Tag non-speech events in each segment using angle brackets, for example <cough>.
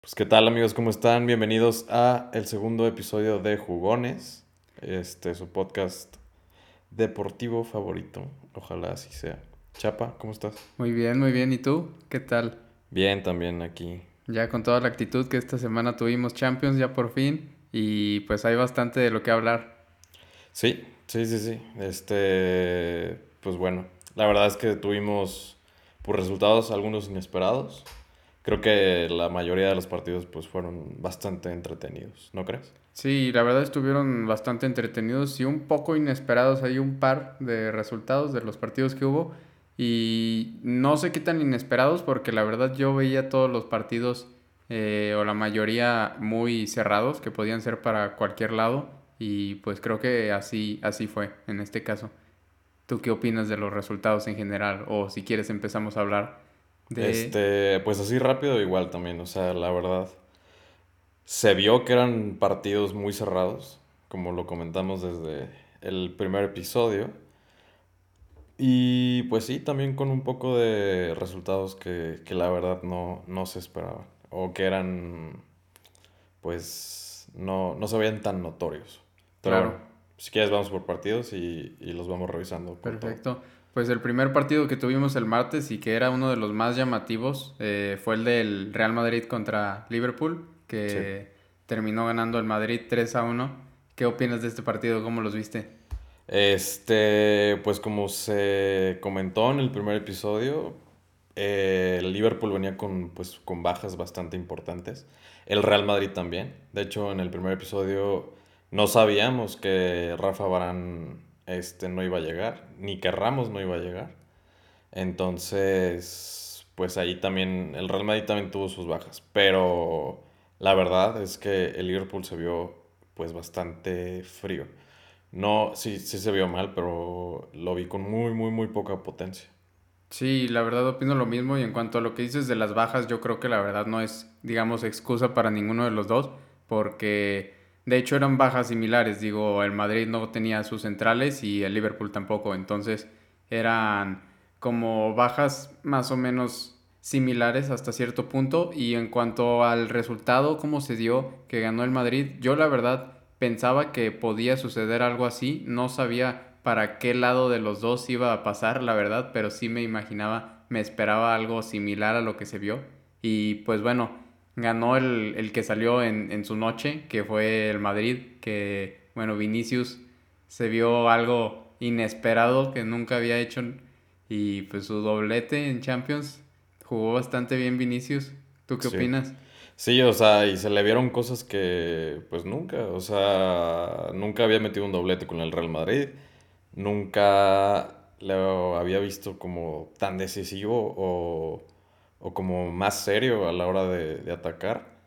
Pues qué tal amigos, ¿cómo están? Bienvenidos a el segundo episodio de Jugones, este su podcast deportivo favorito, ojalá así sea. Chapa, ¿cómo estás? Muy bien, muy bien. ¿Y tú? ¿Qué tal? Bien, también aquí. Ya con toda la actitud que esta semana tuvimos Champions ya por fin y pues hay bastante de lo que hablar. Sí, sí, sí, sí. Este, pues bueno, la verdad es que tuvimos por resultados algunos inesperados. Creo que la mayoría de los partidos pues fueron bastante entretenidos, ¿no crees? Sí, la verdad estuvieron bastante entretenidos y un poco inesperados. Hay un par de resultados de los partidos que hubo y no sé qué tan inesperados porque la verdad yo veía todos los partidos eh, o la mayoría muy cerrados que podían ser para cualquier lado y pues creo que así, así fue en este caso. ¿Tú qué opinas de los resultados en general? O si quieres empezamos a hablar de... Este, pues así rápido igual también, o sea, la verdad. Se vio que eran partidos muy cerrados, como lo comentamos desde el primer episodio. Y pues sí, también con un poco de resultados que, que la verdad no, no se esperaban. O que eran, pues, no, no se veían tan notorios. Pero Claro. bueno, si quieres vamos por partidos y, y los vamos revisando. todo. Pues el primer partido que tuvimos el martes y que era uno de los más llamativos eh, fue el del Real Madrid contra Liverpool, que terminó ganando el Madrid 3 a 1. ¿Qué opinas de este partido? ¿Cómo los viste? Este, pues como se comentó en el primer episodio, eh, el Liverpool venía con, pues, con bajas bastante importantes. El Real Madrid también. De hecho, en el primer episodio no sabíamos que Rafa Varane este, no iba a llegar, ni que Ramos no iba a llegar. Entonces, pues ahí también, el Real Madrid también tuvo sus bajas. Pero la verdad es que el Liverpool se vio pues bastante frío. No, sí, sí se vio mal, pero lo vi con muy, muy, muy poca potencia. Sí, la verdad opino lo mismo y en cuanto a lo que dices de las bajas, yo creo que la verdad no es, digamos, excusa para ninguno de los dos, porque de hecho eran bajas similares, digo, el Madrid no tenía sus centrales y el Liverpool tampoco, entonces eran como bajas más o menos similares hasta cierto punto. Y en cuanto al resultado, cómo se dio que ganó el Madrid, yo la verdad pensaba que podía suceder algo así, no sabía para qué lado de los dos iba a pasar, la verdad, pero sí me imaginaba, me esperaba algo similar a lo que se vio. Y pues bueno, ganó el, el que salió en, en su noche, que fue el Madrid, que bueno, Vinicius se vio algo inesperado que nunca había hecho y pues su doblete en Champions jugó bastante bien Vinicius. ¿Tú qué Sí. opinas? Sí, o sea, y se le vieron cosas que pues nunca, o sea, nunca había metido un doblete con el Real Madrid, nunca lo había visto como tan decisivo o, o como más serio a la hora de, de atacar.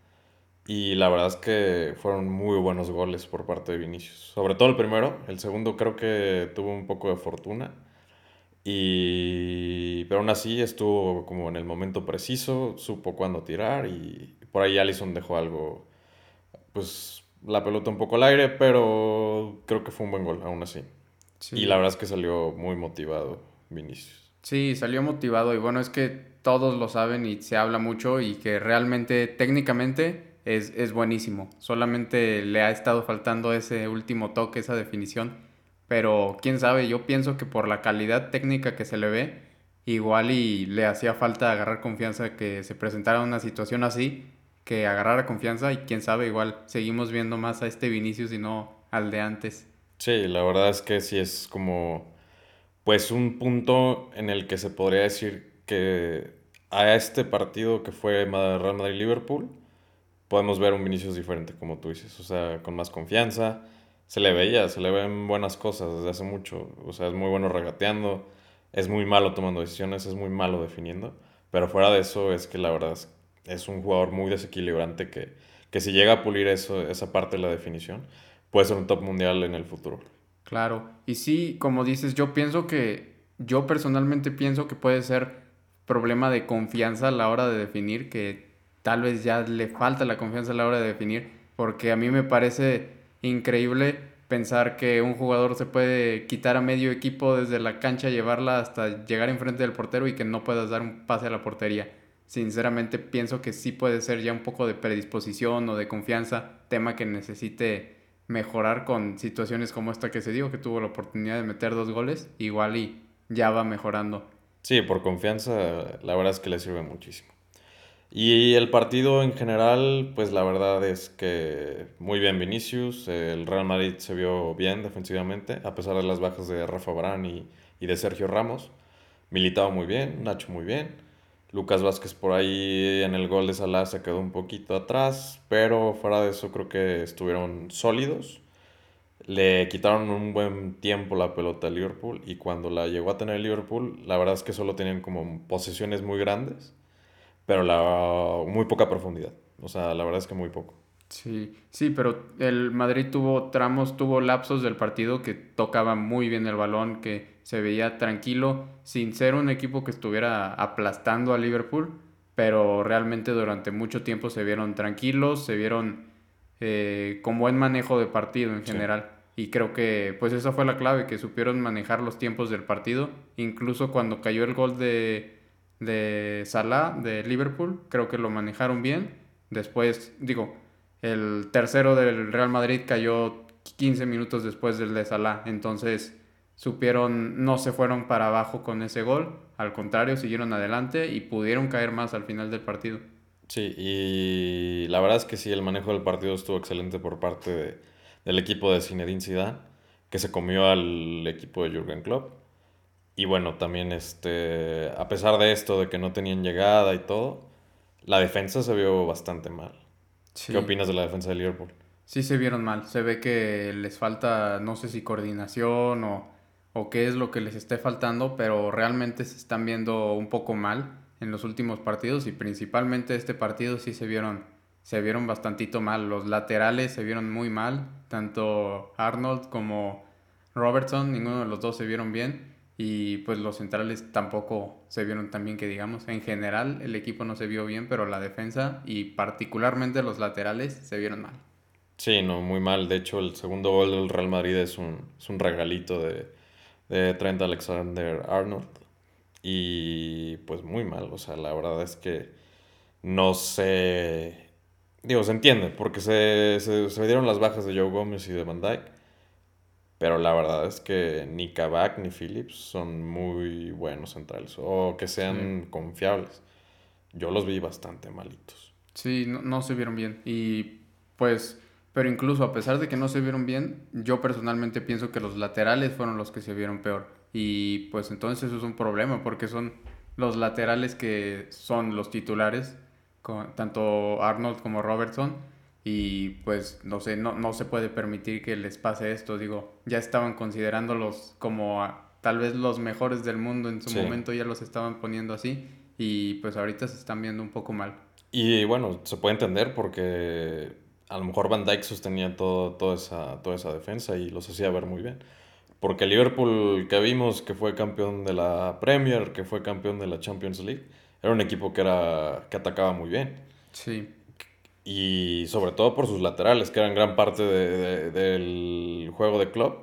Y la verdad es que fueron muy buenos goles por parte de Vinicius. Sobre todo el primero, el segundo creo que tuvo un poco de fortuna. Y pero aún así estuvo como en el momento preciso, supo cuándo tirar y por ahí Alisson dejó algo, pues la pelota un poco al aire, pero creo que fue un buen gol aún así. Y la verdad es que salió muy motivado Vinicius. Sí, salió motivado y bueno, es que todos lo saben y se habla mucho y que realmente técnicamente es, es buenísimo. Solamente le ha estado faltando ese último toque, esa definición. Pero quién sabe, yo pienso que por la calidad técnica que se le ve, igual y le hacía falta agarrar confianza que se presentara una situación así, que agarrara confianza y quién sabe, igual seguimos viendo más a este Vinicius y no al de antes. Sí, la verdad es que sí es como, pues un punto en el que se podría decir que a este partido que fue Real Madrid-Liverpool, podemos ver un Vinicius diferente, como tú dices, o sea, con más confianza, se le veía, se le ven buenas cosas desde hace mucho, o sea, es muy bueno regateando, es muy malo tomando decisiones, es muy malo definiendo, pero fuera de eso es que la verdad es, es un jugador muy desequilibrante que, que si llega a pulir eso, esa parte de la definición, puede ser un top mundial en el futuro. Claro, y sí, como dices, yo pienso que, yo personalmente pienso que puede ser problema de confianza a la hora de definir, que tal vez ya le falta la confianza a la hora de definir, porque a mí me parece increíble pensar que un jugador se puede quitar a medio equipo desde la cancha, llevarla hasta llegar enfrente del portero y que no puedas dar un pase a la portería. sinceramente pienso que sí puede ser ya un poco de predisposición o de confianza, tema que necesite mejorar con situaciones como esta que se dio, que tuvo la oportunidad de meter dos goles, igual y ya va mejorando. Sí, por confianza, la verdad es que le sirve muchísimo. Y el partido en general, pues la verdad es que muy bien Vinicius, el Real Madrid se vio bien defensivamente, a pesar de las bajas de Rafa Barán y, de Sergio Ramos. Militado muy bien, Nacho muy bien. Lucas Vázquez por ahí en el gol de Salah se quedó un poquito atrás, pero fuera de eso creo que estuvieron sólidos. Le quitaron un buen tiempo la pelota a Liverpool y cuando la llegó a tener Liverpool, la verdad es que solo tenían como posesiones muy grandes pero la, muy poca profundidad. O sea, la verdad es que muy poco. Sí, sí, pero el Madrid tuvo tramos, tuvo lapsos del partido que tocaba muy bien el balón, que se veía tranquilo, sin ser un equipo que estuviera aplastando a Liverpool, pero realmente durante mucho tiempo se vieron tranquilos, se vieron eh, con buen manejo de partido en general. Y creo que pues esa fue la clave, que supieron manejar los tiempos del partido, incluso cuando cayó el gol de, de Salah de Liverpool, creo que lo manejaron bien. Después, digo, el tercero del Real Madrid cayó 15 minutos después del de Salah, entonces supieron, no se fueron para abajo con ese gol, al contrario, siguieron adelante y pudieron caer más al final del partido. Sí, y la verdad es que sí, el manejo del partido estuvo excelente por parte del equipo de Zinedine Zidane, que se comió al equipo de Jürgen Klopp. Y bueno, también este, a pesar de esto, de que no tenían llegada y todo, la defensa se vio bastante mal. ¿Qué opinas de la defensa de Liverpool? Sí, se vieron mal. Se ve que les falta, no sé si coordinación o, o qué es lo que les esté faltando, pero realmente se están viendo un poco mal en los últimos partidos y principalmente este partido sí se vieron, se vieron bastantito mal. Los laterales se vieron muy mal, tanto Arnold como Robertson, ninguno de los dos se vieron bien. Y pues los centrales tampoco se vieron tan bien que digamos. En general el equipo no se vio bien, pero la defensa y particularmente los laterales se vieron mal. Sí, no, muy mal. De hecho, el segundo gol del Real Madrid es un, es un regalito de, de Trent Alexander Arnold. Y pues muy mal. O sea, la verdad es que no se... Digo, se entiende, porque se, se, se dieron las bajas de Joe Gómez y de Van Dyke pero la verdad es que ni Kabak ni Phillips son muy buenos centrales o que sean confiables. Yo los vi bastante malitos. Sí, no, no, se vieron bien. Y pues, pero incluso a pesar de que no se vieron bien, yo personalmente pienso que los laterales fueron los que se vieron peor. Y pues entonces eso es un problema porque son los laterales que son los titulares, con, tanto Arnold como Robertson y pues no sé, no, no se puede permitir que les pase esto, digo, ya estaban considerándolos como tal vez los mejores del mundo en su momento, ya los estaban poniendo así y pues ahorita se están viendo un poco mal. Y bueno, se puede entender porque a lo mejor Van Dyke sostenía todo, toda, esa, toda esa defensa y los hacía ver muy bien. Porque Liverpool que vimos que fue campeón de la Premier, que fue campeón de la Champions League, era un equipo que, era, que atacaba muy bien. Sí y sobre todo por sus laterales, que eran gran parte del juego de club,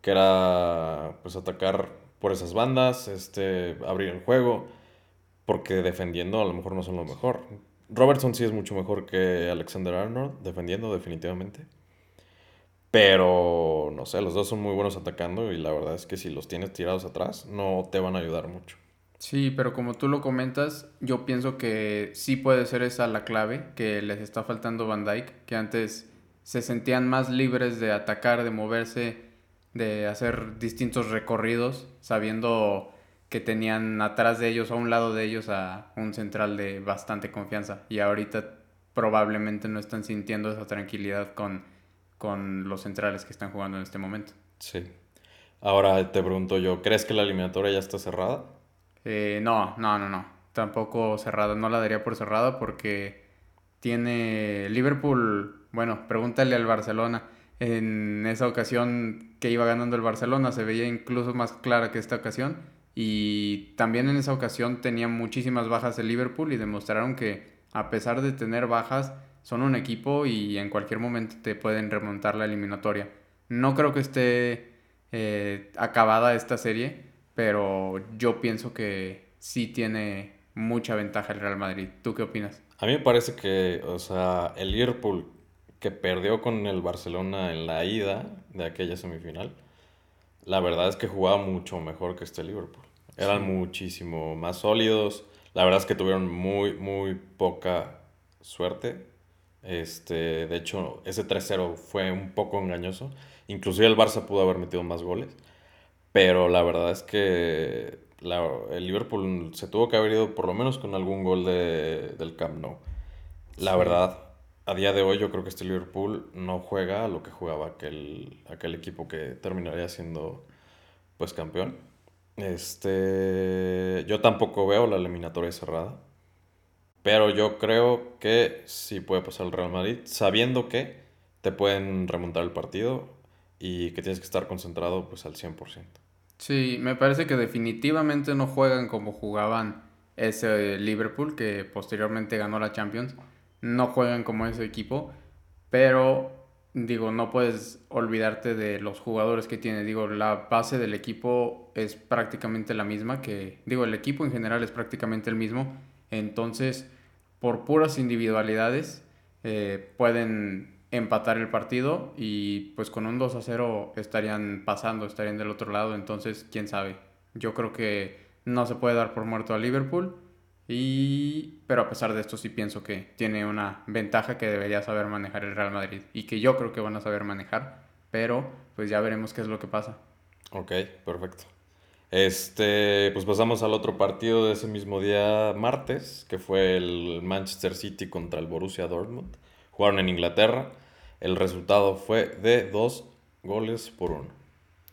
que era pues atacar por esas bandas, este, abrir el juego, porque defendiendo a lo mejor no son lo mejor. Robertson sí es mucho mejor que Alexander Arnold, defendiendo definitivamente. Pero, no sé, los dos son muy buenos atacando y la verdad es que si los tienes tirados atrás, no te van a ayudar mucho. Sí, pero como tú lo comentas, yo pienso que sí puede ser esa la clave, que les está faltando Van Dyke, que antes se sentían más libres de atacar, de moverse, de hacer distintos recorridos, sabiendo que tenían atrás de ellos, a un lado de ellos, a un central de bastante confianza. Y ahorita probablemente no están sintiendo esa tranquilidad con, con los centrales que están jugando en este momento. Sí. Ahora te pregunto yo, ¿crees que la eliminatoria ya está cerrada? Eh, no, no, no, no. Tampoco cerrada. No la daría por cerrada porque tiene Liverpool. Bueno, pregúntale al Barcelona. En esa ocasión que iba ganando el Barcelona se veía incluso más clara que esta ocasión. Y también en esa ocasión tenía muchísimas bajas el Liverpool y demostraron que a pesar de tener bajas, son un equipo y en cualquier momento te pueden remontar la eliminatoria. No creo que esté eh, acabada esta serie, pero yo pienso que sí tiene mucha ventaja el Real Madrid. ¿Tú qué opinas? A mí me parece que, o sea, el Liverpool que perdió con el Barcelona en la ida de aquella semifinal, la verdad es que jugaba mucho mejor que este Liverpool. Eran muchísimo más sólidos. La verdad es que tuvieron muy, muy poca suerte. Este, de hecho, ese 3-0 fue un poco engañoso. Inclusive el Barça pudo haber metido más goles. Pero la verdad es que el Liverpool se tuvo que haber ido por lo menos con algún gol de, del Camp Nou. La verdad, a día de hoy yo creo que este Liverpool no juega a lo que jugaba aquel, aquel equipo que terminaría siendo pues campeón. Este, yo tampoco veo la eliminatoria cerrada. Pero yo creo que sí puede pasar el Real Madrid, sabiendo que te pueden remontar el partido y que tienes que estar concentrado pues al 100%. Sí, me parece que definitivamente no juegan como jugaban ese Liverpool que posteriormente ganó la Champions. No juegan como ese equipo, pero digo, no puedes olvidarte de los jugadores que tiene. Digo, la base del equipo es prácticamente la misma que, digo, el equipo en general es prácticamente el mismo. Entonces, por puras individualidades, eh, pueden empatar el partido y pues con un 2 a 0 estarían pasando, estarían del otro lado, entonces quién sabe. Yo creo que no se puede dar por muerto a Liverpool y pero a pesar de esto sí pienso que tiene una ventaja que debería saber manejar el Real Madrid y que yo creo que van a saber manejar, pero pues ya veremos qué es lo que pasa. Ok, perfecto. Este, pues pasamos al otro partido de ese mismo día martes, que fue el Manchester City contra el Borussia Dortmund. Jugaron en Inglaterra. El resultado fue de dos goles por uno.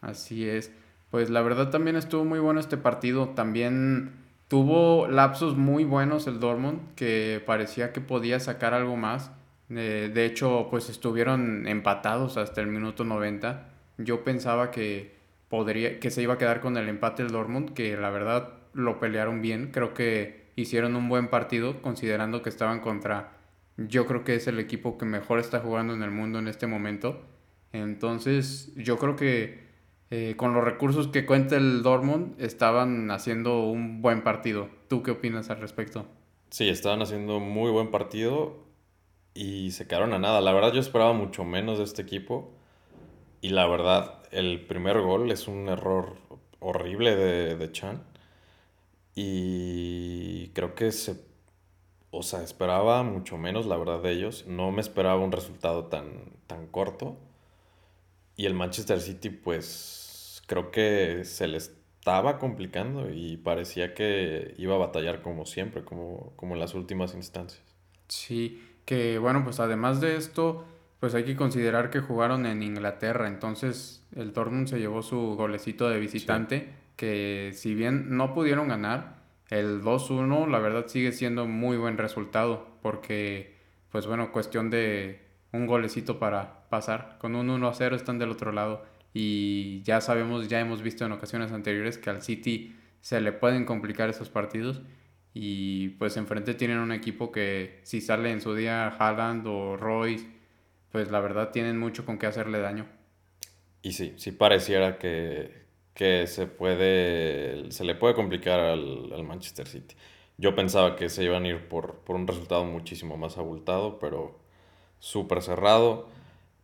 Así es. Pues la verdad también estuvo muy bueno este partido. También tuvo lapsos muy buenos el Dortmund, que parecía que podía sacar algo más. Eh, de hecho, pues estuvieron empatados hasta el minuto 90. Yo pensaba que podría que se iba a quedar con el empate el Dortmund, que la verdad lo pelearon bien. Creo que hicieron un buen partido considerando que estaban contra yo creo que es el equipo que mejor está jugando en el mundo en este momento. Entonces, yo creo que eh, con los recursos que cuenta el Dortmund, estaban haciendo un buen partido. ¿Tú qué opinas al respecto? Sí, estaban haciendo muy buen partido y se quedaron a nada. La verdad, yo esperaba mucho menos de este equipo. Y la verdad, el primer gol es un error horrible de, de Chan. Y creo que se o sea, esperaba mucho menos, la verdad, de ellos. No me esperaba un resultado tan, tan corto. Y el Manchester City, pues, creo que se le estaba complicando y parecía que iba a batallar como siempre, como, como en las últimas instancias. Sí, que bueno, pues además de esto, pues hay que considerar que jugaron en Inglaterra, entonces el Dortmund se llevó su golecito de visitante, que si bien no pudieron ganar, el 2-1 la verdad sigue siendo muy buen resultado porque pues bueno, cuestión de un golecito para pasar. Con un 1-0 están del otro lado y ya sabemos, ya hemos visto en ocasiones anteriores que al City se le pueden complicar esos partidos y pues enfrente tienen un equipo que si sale en su día Haaland o Royce, pues la verdad tienen mucho con qué hacerle daño. Y sí, sí pareciera que, que se puede, se le puede complicar al, Manchester City. Yo pensaba que se iban a ir por, un resultado muchísimo más abultado, pero súper cerrado.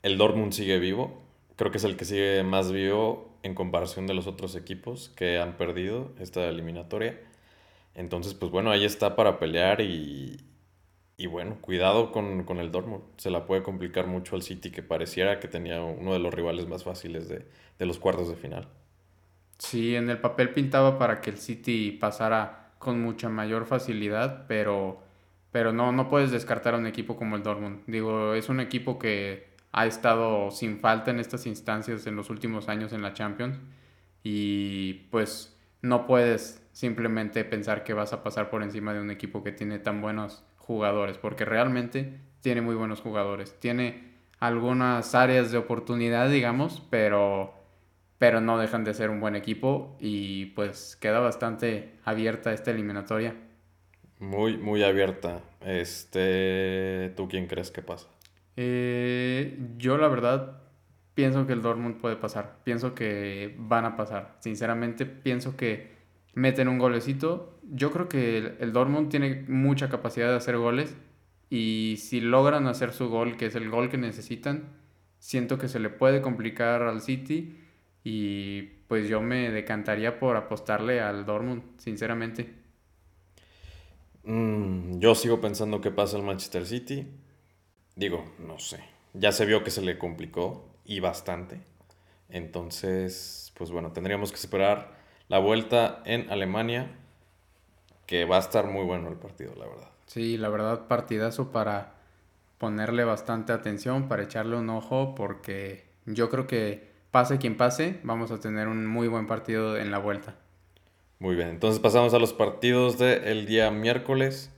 El Dortmund sigue vivo. Creo que es el que sigue más vivo en comparación de los otros equipos que han perdido esta eliminatoria. Entonces, pues bueno, ahí está para pelear y, y bueno, cuidado con, el Dortmund. Se la puede complicar mucho al City, que pareciera que tenía uno de los rivales más fáciles de, de los cuartos de final. Sí, en el papel pintaba para que el City pasara con mucha mayor facilidad, pero, pero no, no puedes descartar a un equipo como el Dortmund. Digo, es un equipo que ha estado sin falta en estas instancias en los últimos años en la Champions y pues no puedes simplemente pensar que vas a pasar por encima de un equipo que tiene tan buenos jugadores, porque realmente tiene muy buenos jugadores. Tiene algunas áreas de oportunidad, digamos, pero pero no dejan de ser un buen equipo y pues queda bastante abierta esta eliminatoria. Muy, muy abierta. Este, ¿Tú quién crees que pasa? Eh, yo la verdad pienso que el Dortmund puede pasar. Pienso que van a pasar. Sinceramente pienso que meten un golecito. Yo creo que el, Dortmund tiene mucha capacidad de hacer goles y si logran hacer su gol, que es el gol que necesitan, siento que se le puede complicar al City y pues yo me decantaría por apostarle al Dortmund, sinceramente. Mm, yo sigo pensando que pasa el Manchester City. Digo, no sé. Ya se vio que se le complicó y bastante. Entonces, pues bueno, tendríamos que esperar la vuelta en Alemania, que va a estar muy bueno el partido, la verdad. Sí, la verdad, partidazo para ponerle bastante atención, para echarle un ojo, porque yo creo que pase quien pase, vamos a tener un muy buen partido en la vuelta. Muy bien, entonces pasamos a los partidos del día miércoles.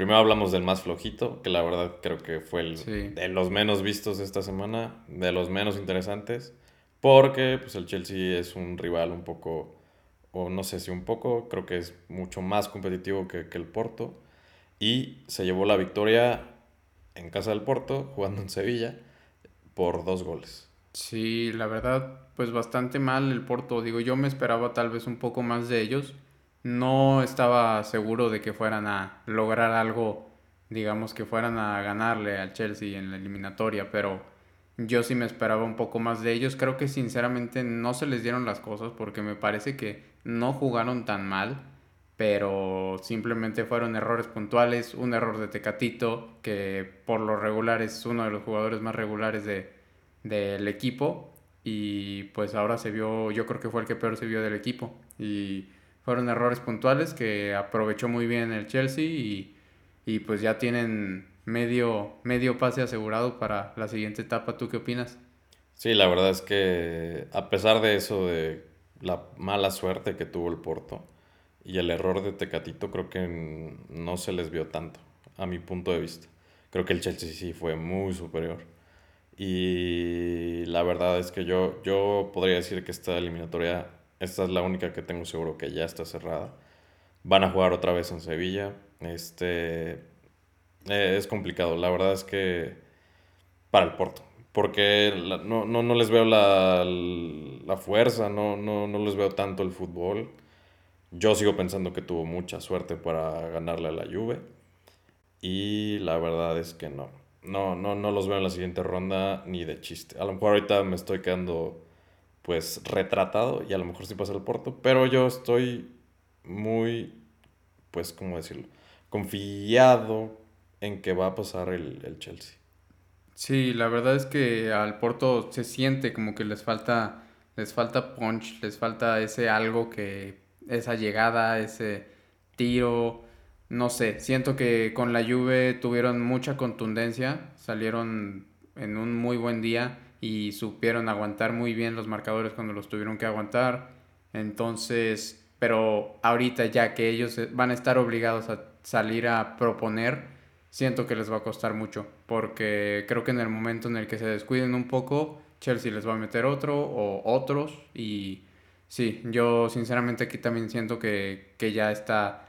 Primero hablamos del más flojito, que la verdad creo que fue el de los menos vistos esta semana, de los menos interesantes, porque pues el Chelsea es un rival un poco, o no sé si un poco, creo que es mucho más competitivo que, que el Porto, y se llevó la victoria en casa del Porto, jugando en Sevilla, por dos goles. Sí, la verdad, pues bastante mal el Porto. Digo, yo me esperaba tal vez un poco más de ellos. No estaba seguro de que fueran a lograr algo, digamos, que fueran a ganarle al Chelsea en la eliminatoria, pero yo sí me esperaba un poco más de ellos. Creo que sinceramente no se les dieron las cosas porque me parece que no jugaron tan mal, pero simplemente fueron errores puntuales. Un error de Tecatito, que por lo regular es uno de los jugadores más regulares de del equipo y pues ahora se vio, yo creo que fue el que peor se vio del equipo y fueron errores puntuales que aprovechó muy bien el Chelsea y, y pues ya tienen medio, medio pase asegurado para la siguiente etapa. ¿Tú qué opinas? Sí, la verdad es que a pesar de eso, de la mala suerte que tuvo el Porto y el error de Tecatito, creo que no se les vio tanto, a mi punto de vista. Creo que el Chelsea sí fue muy superior. Y la verdad es que yo, yo podría decir que esta eliminatoria, esta es la única que tengo seguro que ya está cerrada. Van a jugar otra vez en Sevilla. Este eh, es complicado. La verdad es que para el Porto. Porque no, no, les veo la, la fuerza, no, no, no les veo tanto el fútbol. Yo sigo pensando que tuvo mucha suerte para ganarle a la Juve. Y la verdad es que no no, no, no los veo en la siguiente ronda ni de chiste. A lo mejor ahorita me estoy quedando pues retratado y a lo mejor sí pasa el Porto, pero yo estoy muy, pues, ¿cómo decirlo? Confiado en que va a pasar el, el Chelsea. Sí, la verdad es que al Porto se siente como que les falta, les falta punch, les falta ese algo que, esa llegada, ese tiro, no sé, siento que con la Juve tuvieron mucha contundencia, salieron en un muy buen día y supieron aguantar muy bien los marcadores cuando los tuvieron que aguantar. Entonces, pero ahorita ya que ellos van a estar obligados a salir a proponer, siento que les va a costar mucho, porque creo que en el momento en el que se descuiden un poco, Chelsea les va a meter otro o otros y sí, yo sinceramente aquí también siento que, que ya está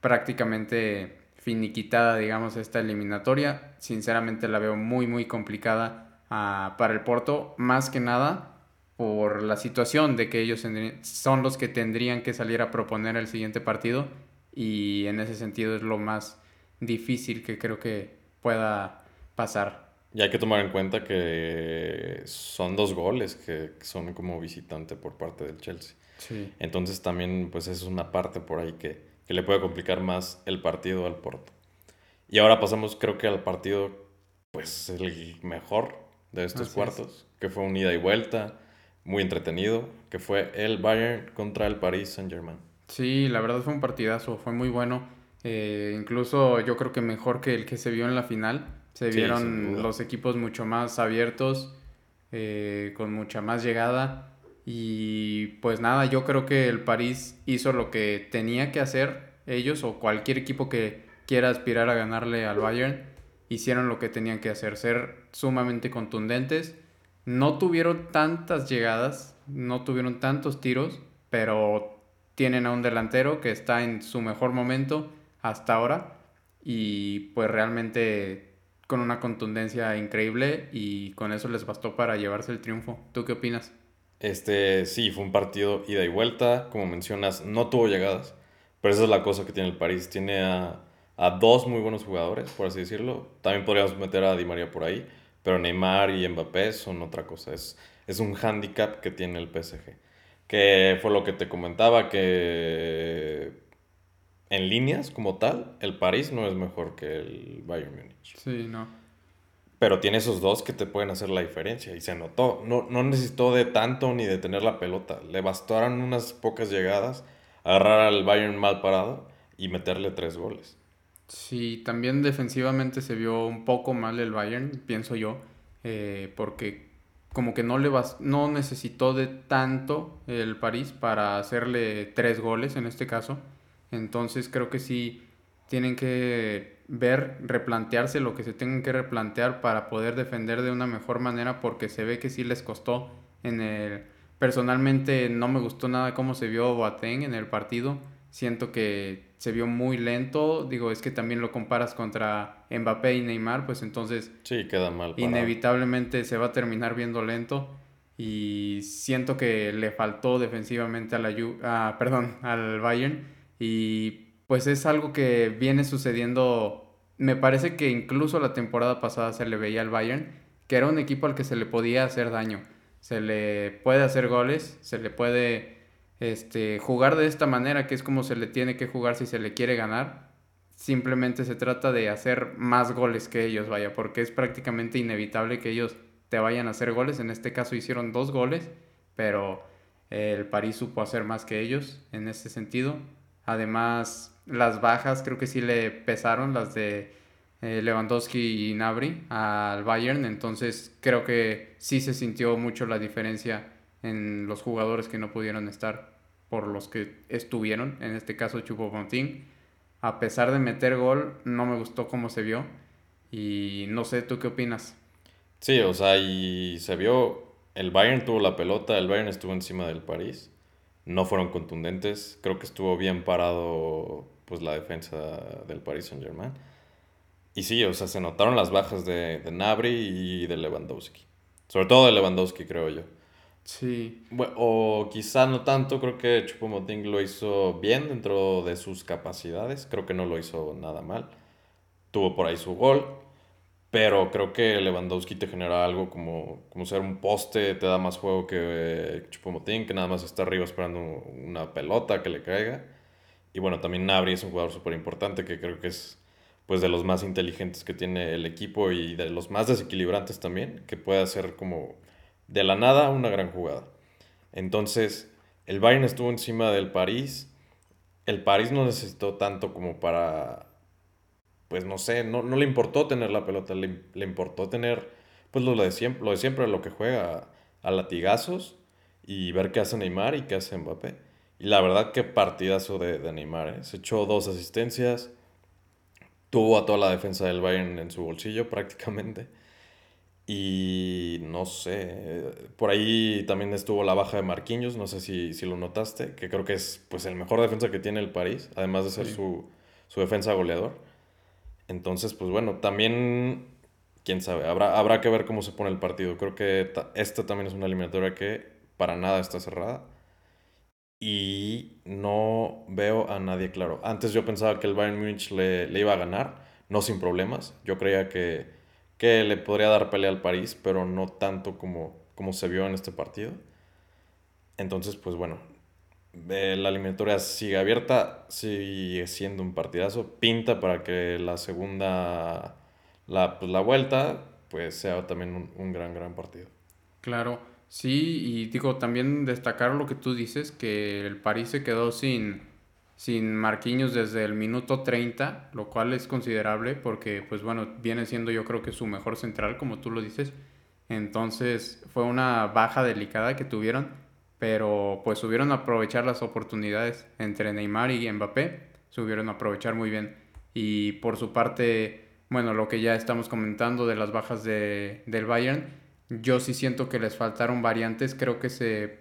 prácticamente finiquitada, digamos, esta eliminatoria. Sinceramente la veo muy, muy complicada ah, para el Porto, más que nada por la situación de que ellos son los que tendrían que salir a proponer el siguiente partido y en ese sentido es lo más difícil que creo que pueda pasar. Y hay que tomar en cuenta que son dos goles que son como visitante por parte del Chelsea. Sí. Entonces también pues es una parte por ahí que, que le puede complicar más el partido al Porto. Y ahora pasamos creo que al partido, pues el mejor de estos cuartos, que fue un ida y vuelta, muy entretenido, que fue el Bayern contra el Paris Saint-Germain. Sí, la verdad fue un partidazo, fue muy bueno. Eh, incluso yo creo que mejor que el que se vio en la final. Se vieron los equipos mucho más abiertos, eh, con mucha más llegada. Y pues nada, yo creo que el París hizo lo que tenía que hacer ellos o cualquier equipo que quiera aspirar a ganarle al Bayern, hicieron lo que tenían que hacer, ser sumamente contundentes. No tuvieron tantas llegadas, no tuvieron tantos tiros, pero tienen a un delantero que está en su mejor momento hasta ahora y pues realmente con una contundencia increíble y con eso les bastó para llevarse el triunfo. ¿Tú qué opinas? Este, sí, fue un partido ida y vuelta, como mencionas, no tuvo llegadas, pero esa es la cosa que tiene el París. Tiene a, a dos muy buenos jugadores, por así decirlo. También podríamos meter a Di María por ahí, pero Neymar y Mbappé son otra cosa. Es, es un hándicap que tiene el PSG. Que fue lo que te comentaba, que en líneas como tal, el París no es mejor que el Bayern Múnich. Sí, no. Pero tiene esos dos que te pueden hacer la diferencia. Y se notó. No, no necesitó de tanto ni de tener la pelota. Le bastaron unas pocas llegadas, agarrar al Bayern mal parado y meterle tres goles. Sí, también defensivamente se vio un poco mal el Bayern, pienso yo, eh, porque como que no le no necesitó de tanto el París para hacerle tres goles en este caso. Entonces creo que sí tienen que ver, replantearse lo que se tengan que replantear para poder defender de una mejor manera porque se ve que sí les costó en el personalmente no me gustó nada cómo se vio Boateng en el partido. Siento que se vio muy lento. Digo, es que también lo comparas contra Mbappé y Neymar, pues entonces. Sí, queda mal. Inevitablemente se va a terminar viendo lento. Y siento que le faltó defensivamente a la ah, perdón, al Bayern. Y pues es algo que viene sucediendo. Me parece que incluso la temporada pasada se le veía al Bayern, que era un equipo al que se le podía hacer daño. Se le puede hacer goles, se le puede este, jugar de esta manera, que es como se le tiene que jugar si se le quiere ganar. Simplemente se trata de hacer más goles que ellos, vaya, porque es prácticamente inevitable que ellos te vayan a hacer goles. En este caso hicieron dos goles, pero el París supo hacer más que ellos en este sentido. Además, las bajas creo que sí le pesaron, las de eh, Lewandowski y Nabri al Bayern. Entonces creo que sí se sintió mucho la diferencia en los jugadores que no pudieron estar por los que estuvieron, en este caso Chupo Montín. A pesar de meter gol, no me gustó cómo se vio. Y no sé, ¿tú qué opinas? Sí, o sea, y se vio, el Bayern tuvo la pelota, el Bayern estuvo encima del París. No fueron contundentes, creo que estuvo bien parado pues la defensa del Paris Saint Germain. Y sí, o sea, se notaron las bajas de, de Nabri y de Lewandowski. Sobre todo de Lewandowski, creo yo. Sí. o quizá no tanto, creo que Chupomoting lo hizo bien dentro de sus capacidades, creo que no lo hizo nada mal. Tuvo por ahí su gol, pero creo que Lewandowski te genera algo como, como ser un poste, te da más juego que Chupomoting, que nada más está arriba esperando una pelota que le caiga. Y bueno, también Nabri es un jugador súper importante que creo que es pues de los más inteligentes que tiene el equipo y de los más desequilibrantes también, que puede hacer como de la nada una gran jugada. Entonces, el Bayern estuvo encima del París. El París no necesitó tanto como para, pues no sé, no, le importó tener la pelota, le, importó tener, pues lo de siempre, lo de siempre, lo que juega a, latigazos y ver qué hace Neymar y qué hace Mbappé. Y la verdad que partidazo de, de Neymar, ¿eh? se echó dos asistencias, tuvo a toda la defensa del Bayern en su bolsillo prácticamente. Y no sé, por ahí también estuvo la baja de Marquinhos, no sé si, si lo notaste, que creo que es pues el mejor defensa que tiene el París, además de ser su, su, defensa goleador. Entonces, pues bueno, también, quién sabe, habrá, habrá que ver cómo se pone el partido. Creo que esta también es una eliminatoria que para nada está cerrada. Y no veo a nadie claro. Antes yo pensaba que el Bayern Múnich le, le iba a ganar, no sin problemas. Yo creía que que le podría dar pelea al París, pero no tanto como, como se vio en este partido. Entonces, pues bueno, la eliminatoria sigue abierta, sigue siendo un partidazo, pinta para que la segunda, la, pues, la vuelta, pues sea también un, un, gran, gran partido. Claro, sí, y digo, también destacar lo que tú dices, que el París se quedó sin sin Marquinhos desde el minuto 30, lo cual es considerable porque, pues bueno, viene siendo yo creo que su mejor central, como tú lo dices. Entonces fue una baja delicada que tuvieron, pero pues subieron a aprovechar las oportunidades entre Neymar y Mbappé, subieron a aprovechar muy bien. Y por su parte, bueno, lo que ya estamos comentando de las bajas de, del Bayern, yo sí siento que les faltaron variantes, creo que se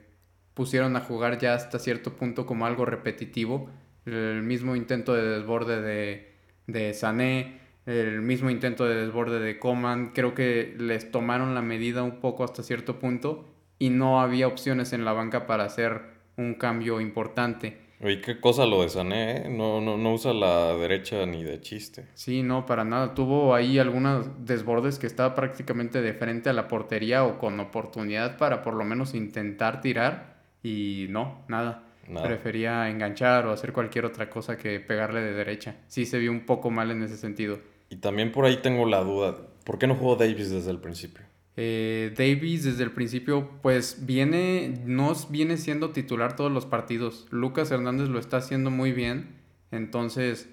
pusieron a jugar ya hasta cierto punto como algo repetitivo el mismo intento de desborde de, de Sané, el mismo intento de desborde de Coman, creo que les tomaron la medida un poco hasta cierto punto y no había opciones en la banca para hacer un cambio importante. Oye, qué cosa lo de Sané, ¿eh? no, no, no usa la derecha ni de chiste. Sí, no, para nada. Tuvo ahí algunos desbordes que estaba prácticamente de frente a la portería o con oportunidad para por lo menos intentar tirar y no, nada. Prefería enganchar o hacer cualquier otra cosa que pegarle de derecha. Sí se vio un poco mal en ese sentido. Y también por ahí tengo la duda, ¿por qué no jugó Davis desde el principio? Eh, Davis desde el principio pues viene, no viene siendo titular todos los partidos. Lucas Hernández lo está haciendo muy bien, entonces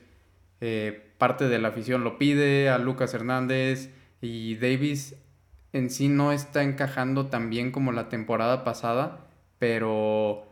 eh, parte de la afición lo pide a Lucas Hernández y Davis en sí no está encajando tan bien como la temporada pasada, pero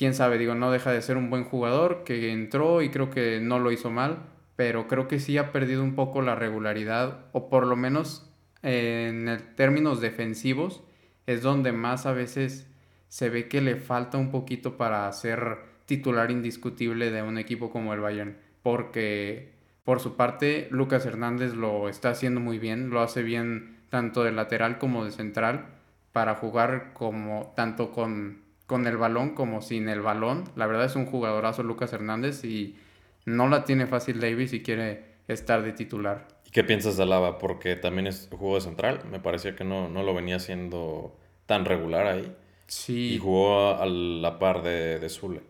quién sabe, digo, no deja de ser un buen jugador que entró y creo que no lo hizo mal, pero creo que sí ha perdido un poco la regularidad o por lo menos en términos defensivos es donde más a veces se ve que le falta un poquito para ser titular indiscutible de un equipo como el Bayern. Porque por su parte Lucas Hernández lo está haciendo muy bien, lo hace bien tanto de lateral como de central para jugar como tanto con, con el balón como sin el balón. La verdad es un jugadorazo Lucas Hernández y no la tiene fácil Davis si quiere estar de titular. ¿Qué piensas de Alaba? Porque también es juego de central. Me parecía que no, no lo venía haciendo tan regular ahí. Sí. Y jugó a, la par de, de Zule.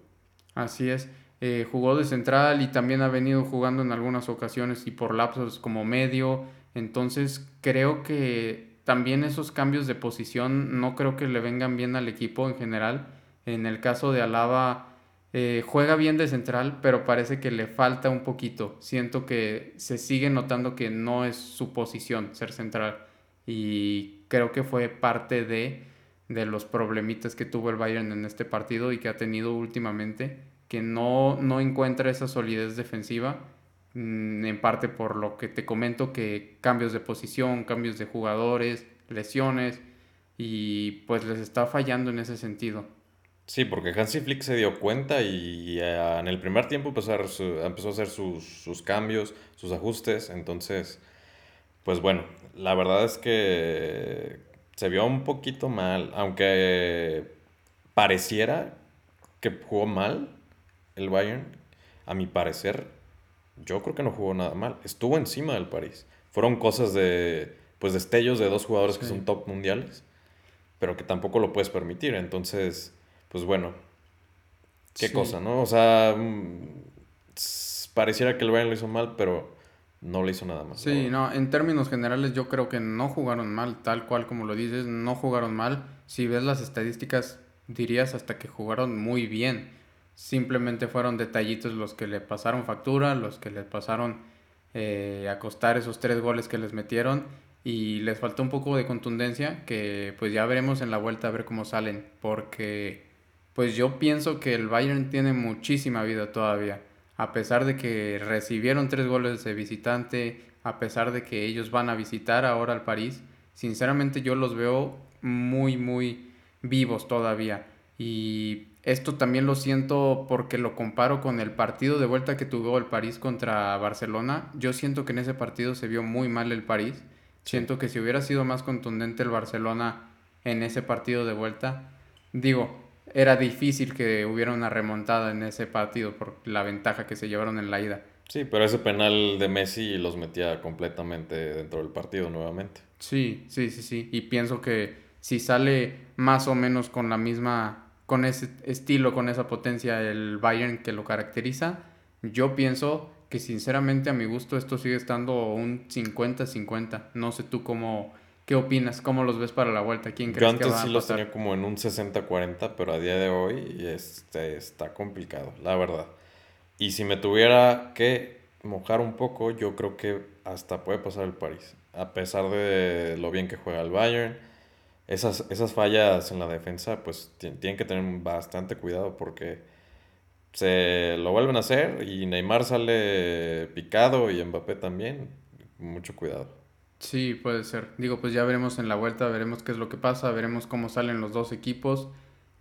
Así es. Eh, jugó de central y también ha venido jugando en algunas ocasiones y por lapsos como medio. Entonces creo que también esos cambios de posición no creo que le vengan bien al equipo en general. En el caso de Alaba eh, juega bien de central, pero parece que le falta un poquito. Siento que se sigue notando que no es su posición ser central. Y creo que fue parte de, de los problemitas que tuvo el Bayern en este partido y que ha tenido últimamente, que no, no encuentra esa solidez defensiva. Mm, en parte por lo que te comento, que cambios de posición, cambios de jugadores, lesiones, y pues les está fallando en ese sentido. Sí, porque Hansi Flick se dio cuenta y eh, en el primer tiempo empezó a, empezó a hacer sus, cambios, sus ajustes. Entonces, pues bueno, la verdad es que se vio un poquito mal, aunque pareciera que jugó mal el Bayern, a mi parecer, yo creo que no jugó nada mal. Estuvo encima del París. Fueron cosas de, pues destellos de dos jugadores que son top mundiales, pero que tampoco lo puedes permitir. Entonces pues bueno, qué cosa, ¿no? O sea, mm, pareciera que el Bayern lo hizo mal, pero no le hizo nada más. Sí, no, en términos generales yo creo que no jugaron mal, tal cual como lo dices, no jugaron mal. Si ves las estadísticas, dirías hasta que jugaron muy bien. Simplemente fueron detallitos los que le pasaron factura, los que le pasaron eh, a costar esos tres goles que les metieron y les faltó un poco de contundencia que pues ya veremos en la vuelta a ver cómo salen porque pues yo pienso que el Bayern tiene muchísima vida todavía. A pesar de que recibieron tres goles de visitante, a pesar de que ellos van a visitar ahora al París, sinceramente yo los veo muy, muy vivos todavía. Y esto también lo siento porque lo comparo con el partido de vuelta que tuvo el París contra Barcelona. Yo siento que en ese partido se vio muy mal el París. Siento que si hubiera sido más contundente el Barcelona en ese partido de vuelta, digo, era difícil que hubiera una remontada en ese partido por la ventaja que se llevaron en la ida. Sí, pero ese penal de Messi los metía completamente dentro del partido nuevamente. Sí, sí, sí, sí. Y pienso que si sale más o menos con la misma, con ese estilo, con esa potencia el Bayern que lo caracteriza, yo pienso que sinceramente a mi gusto esto sigue estando un 50-50. No sé tú cómo ¿Qué opinas? ¿Cómo los ves para la vuelta? ¿Quién crees que va sí los tenía como en un 60-40, pero a día de hoy este, está complicado, la verdad. Y si me tuviera que mojar un poco, yo creo que hasta puede pasar el París. A pesar de lo bien que juega el Bayern, esas, esas fallas en la defensa, pues tienen que tener bastante cuidado porque se lo vuelven a hacer y Neymar sale picado y Mbappé también. Mucho cuidado. Sí, puede ser. Digo, pues ya veremos en la vuelta, veremos qué es lo que pasa, veremos cómo salen los dos equipos,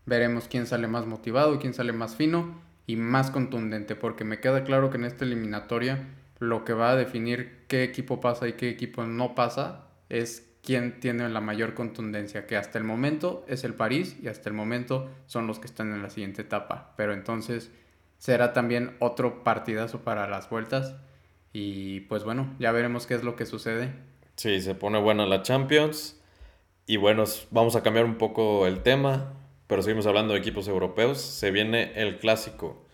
veremos quién sale más motivado, quién sale más fino y más contundente, porque me queda claro que en esta eliminatoria lo que va a definir qué equipo pasa y qué equipo no pasa es quién tiene la mayor contundencia, que hasta el momento es el París y hasta el momento son los que están en la siguiente etapa. Pero entonces será también otro partidazo para las vueltas. Y pues bueno, ya veremos qué es lo que sucede. Sí, se pone buena la Champions. Y bueno, vamos a cambiar un poco el tema, pero seguimos hablando de equipos europeos. Se viene el clásico.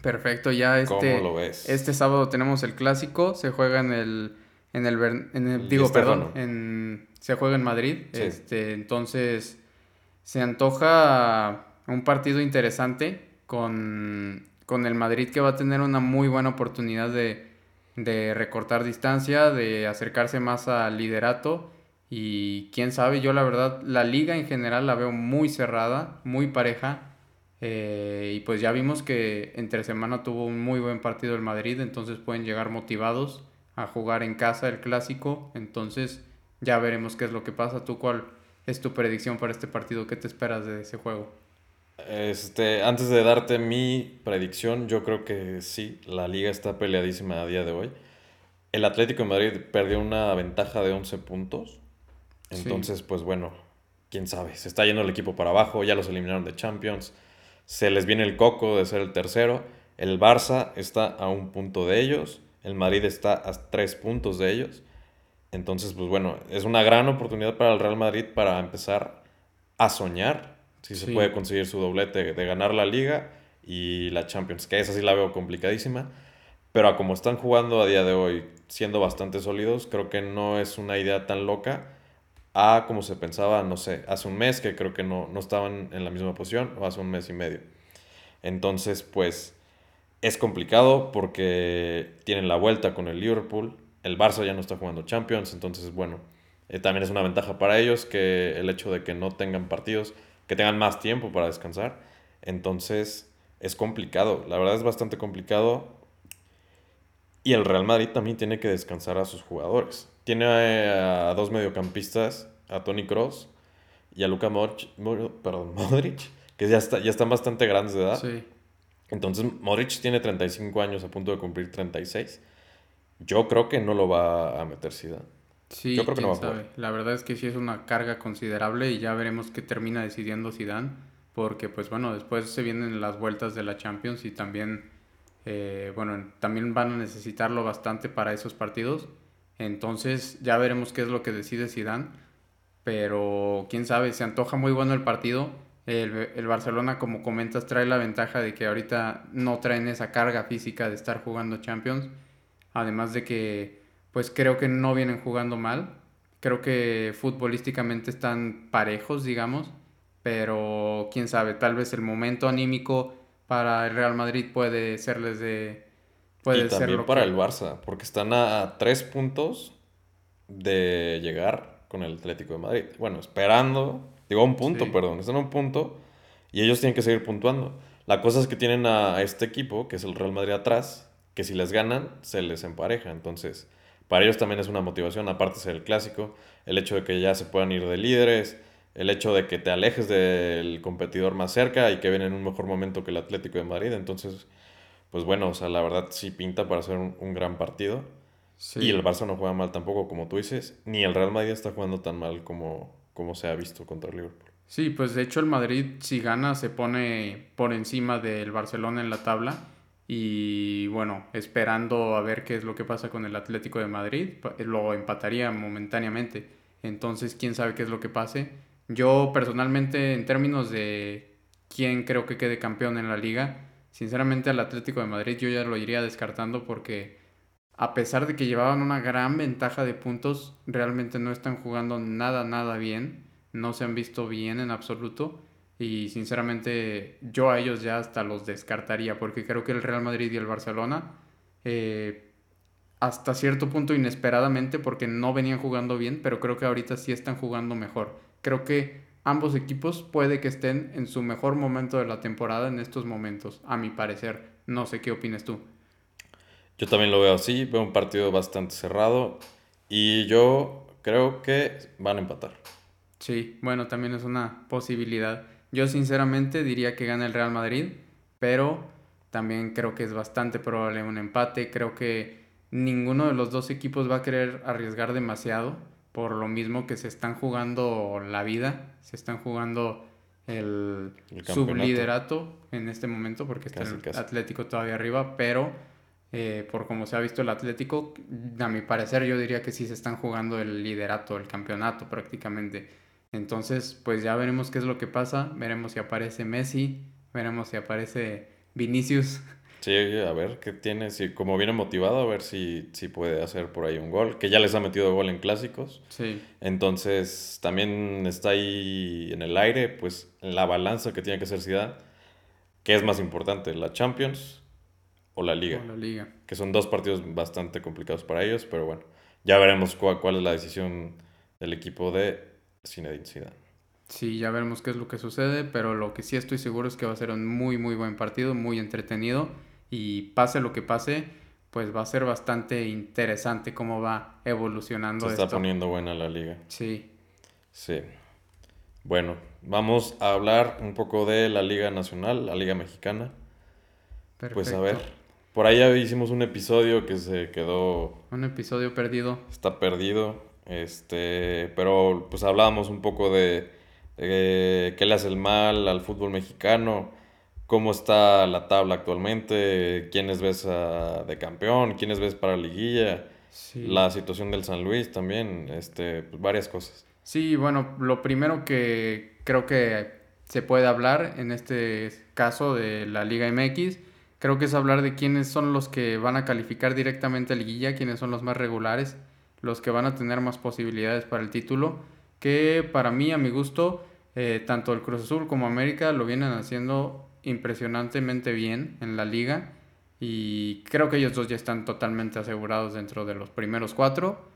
Perfecto, ya este, lo ves? este sábado tenemos el clásico, se juega en el, en el, en el digo, perdón, en, se juega en Madrid, este, entonces se antoja un partido interesante con, con el Madrid que va a tener una muy buena oportunidad de, de recortar distancia, de acercarse más al liderato y quién sabe, yo la verdad, la liga en general la veo muy cerrada, muy pareja eh, y pues ya vimos que entre semana tuvo un muy buen partido el Madrid, entonces pueden llegar motivados a jugar en casa el clásico. Entonces ya veremos qué es lo que pasa. ¿Tú cuál es tu predicción para este partido? ¿Qué te esperas de ese juego? Este, antes de darte mi predicción, yo creo que sí, la liga está peleadísima a día de hoy. El Atlético de Madrid perdió una ventaja de 11 puntos. Entonces, pues bueno, quién sabe. Se está yendo el equipo para abajo, ya los eliminaron de Champions se les viene el coco de ser el tercero. El Barça está a un punto de ellos. El Madrid está a tres puntos de ellos. Entonces, pues bueno, es una gran oportunidad para el Real Madrid para empezar a soñar si se puede conseguir su doblete de ganar la liga y la Champions, que esa sí la veo complicadísima. Pero a como están jugando a día de hoy, siendo bastante sólidos, creo que no es una idea tan loca a como se pensaba, no sé, hace un mes que creo que no, no estaban en la misma posición o hace un mes y medio. Entonces, pues es complicado porque tienen la vuelta con el Liverpool, el Barça ya no está jugando Champions, entonces bueno, eh, también es una ventaja para ellos que el hecho de que no tengan partidos, que tengan más tiempo para descansar, entonces es complicado, la verdad es bastante complicado y el Real Madrid también tiene que descansar a sus jugadores tiene eh, a, dos mediocampistas, a Tony Cross y a Luka Modric, <laughs> Modric, que ya, está, ya están bastante grandes de edad. Sí. Entonces, Modric tiene 35 años, a punto de cumplir 36. Yo creo que no lo va a meter Zidane. Sí, Yo creo que no va a sabe. La verdad es que sí es una carga considerable y ya veremos qué termina decidiendo Zidane. Porque, pues bueno, después se vienen las vueltas de la Champions y también, eh, bueno, también van a necesitarlo bastante para esos partidos. Entonces ya veremos qué es lo que decide Zidane. Pero quién sabe, se antoja muy bueno el partido. El, Barcelona, como comentas, trae la ventaja de que ahorita no traen esa carga física de estar jugando Champions. Además de que, pues creo que no vienen jugando mal. Creo que futbolísticamente están parejos, digamos. Pero quién sabe, tal vez el momento anímico para el Real Madrid puede serles de, y también para el Barça, porque están a, tres puntos de llegar con el Atlético de Madrid. Bueno, esperando, digo a un punto, perdón, están a un punto y ellos tienen que seguir puntuando. La cosa es que tienen a este equipo, que es el Real Madrid atrás, que si les ganan, se les empareja. Entonces, para ellos también es una motivación, aparte de ser el clásico, el hecho de que ya se puedan ir de líderes, el hecho de que te alejes del competidor más cerca y que ven en un mejor momento que el Atlético de Madrid. Entonces, pues bueno, o sea, la verdad sí pinta para ser un, gran partido. Y el Barça no juega mal tampoco, como tú dices, ni el Real Madrid está jugando tan mal como, como se ha visto contra Liverpool. Sí, pues de hecho el Madrid si gana se pone por encima del Barcelona en la tabla y bueno, esperando a ver qué es lo que pasa con el Atlético de Madrid, lo empataría momentáneamente. Entonces, quién sabe qué es lo que pase. Yo personalmente en términos de quién creo que quede campeón en la liga, Sinceramente al Atlético de Madrid yo ya lo iría descartando porque a pesar de que llevaban una gran ventaja de puntos, realmente no están jugando nada, nada bien. No se han visto bien en absoluto. Y sinceramente yo a ellos ya hasta los descartaría porque creo que el Real Madrid y el Barcelona, eh, hasta cierto punto inesperadamente porque no venían jugando bien, pero creo que ahorita sí están jugando mejor. Creo que ambos equipos puede que estén en su mejor momento de la temporada en estos momentos, a mi parecer. No sé qué opinas tú. Yo también lo veo así, veo un partido bastante cerrado y yo creo que van a empatar. Sí, bueno, también es una posibilidad. Yo sinceramente diría que gana el Real Madrid, pero también creo que es bastante probable un empate. Creo que ninguno de los dos equipos va a querer arriesgar demasiado por lo mismo que se están jugando la vida, se están jugando el, subliderato en este momento, porque está el Atlético todavía arriba, pero eh, por como se ha visto el Atlético, a mi parecer yo diría que sí se están jugando el liderato, el campeonato prácticamente. Entonces, pues ya veremos qué es lo que pasa, veremos si aparece Messi, veremos si aparece Vinicius. <laughs> Sí, a ver qué tiene, si como viene motivado, a ver si, si puede hacer por ahí un gol, que ya les ha metido gol en clásicos. Sí. Entonces, también está ahí en el aire, pues la balanza que tiene que ser Zidane, que es más importante, la Champions o la Liga. O la Liga. Que son dos partidos bastante complicados para ellos, pero bueno, ya veremos cuál, cuál es la decisión del equipo de Zinedine Zidane. Sí, ya veremos qué es lo que sucede, pero lo que sí estoy seguro es que va a ser un muy, muy buen partido, muy entretenido y pase lo que pase, pues va a ser bastante interesante cómo va evolucionando. Se está poniendo buena la liga. Sí. Sí. Bueno, vamos a hablar un poco de la Liga Nacional, la Liga Mexicana. Perfecto. Pues a ver, por ahí ya hicimos un episodio que se quedó... Un episodio perdido. Está perdido, este, pero pues hablábamos un poco de qué le hace el mal al fútbol mexicano, cómo está la tabla actualmente, quiénes ves de campeón, quiénes ves para liguilla, la situación del San Luis también, este, pues, varias cosas. Sí, bueno, lo primero que creo que se puede hablar en este caso de la Liga MX, creo que es hablar de quiénes son los que van a calificar directamente a liguilla, quiénes son los más regulares, los que van a tener más posibilidades para el título que para mí, a mi gusto, eh, tanto el Cruz Azul como América lo vienen haciendo impresionantemente bien en la liga y creo que ellos dos ya están totalmente asegurados dentro de los primeros cuatro.